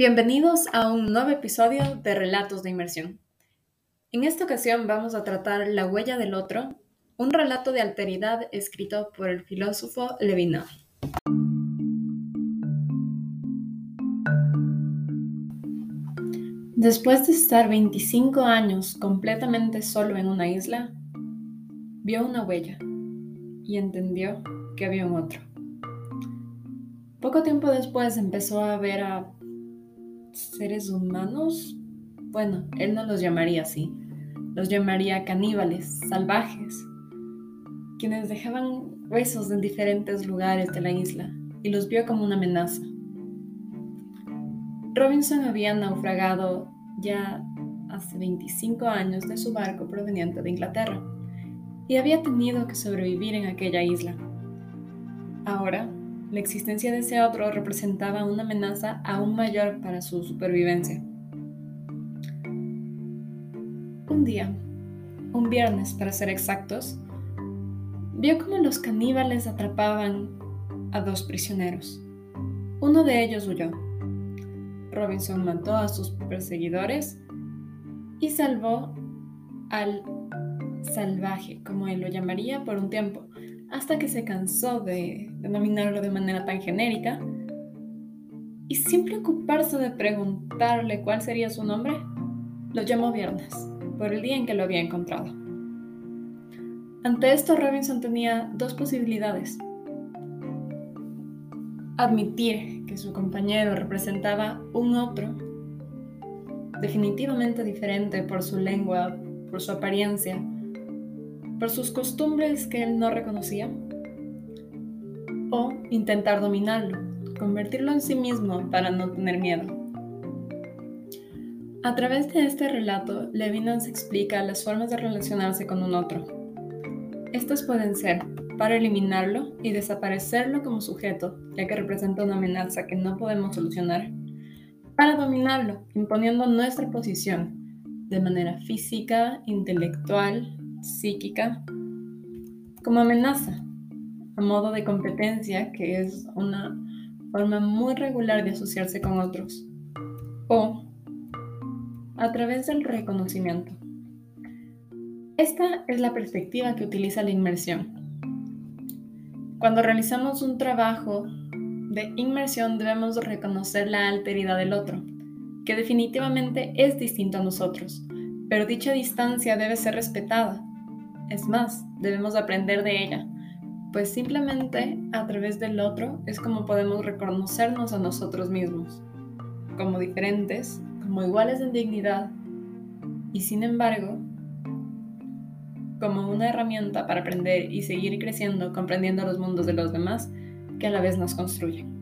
Bienvenidos a un nuevo episodio de Relatos de Inmersión. En esta ocasión vamos a tratar La huella del otro, un relato de alteridad escrito por el filósofo Levinas. Después de estar 25 años completamente solo en una isla, vio una huella y entendió que había un otro. Poco tiempo después empezó a ver a seres humanos. Bueno, él no los llamaría así. Los llamaría caníbales, salvajes, quienes dejaban huesos en diferentes lugares de la isla y los vio como una amenaza. Robinson había naufragado ya hace 25 años de su barco proveniente de Inglaterra y había tenido que sobrevivir en aquella isla. Ahora, la existencia de ese otro representaba una amenaza aún mayor para su supervivencia. Un día, un viernes para ser exactos, vio cómo los caníbales atrapaban a dos prisioneros. Uno de ellos huyó Robinson mató a sus perseguidores y salvó al salvaje, como él lo llamaría, por un tiempo, hasta que se cansó de denominarlo de manera tan genérica y sin preocuparse de preguntarle cuál sería su nombre, lo llamó Viernes, por el día en que lo había encontrado. Ante esto, Robinson tenía dos posibilidades. Admitir que su compañero representaba un otro, definitivamente diferente por su lengua, por su apariencia, por sus costumbres que él no reconocía, o intentar dominarlo, convertirlo en sí mismo para no tener miedo. A través de este relato, Levinas explica las formas de relacionarse con un otro. Estas pueden ser para eliminarlo y desaparecerlo como sujeto, ya que representa una amenaza que no podemos solucionar, para dominarlo, imponiendo nuestra posición de manera física, intelectual, psíquica, como amenaza, a modo de competencia, que es una forma muy regular de asociarse con otros, o a través del reconocimiento. Esta es la perspectiva que utiliza la inmersión cuando realizamos un trabajo de inmersión debemos reconocer la alteridad del otro, que definitivamente es distinto a nosotros, pero dicha distancia debe ser respetada. Es más, debemos aprender de ella, pues simplemente a través del otro es como podemos reconocernos a nosotros mismos, como diferentes, como iguales en dignidad, y sin embargo, como una herramienta para aprender y seguir creciendo comprendiendo los mundos de los demás que a la vez nos construyen.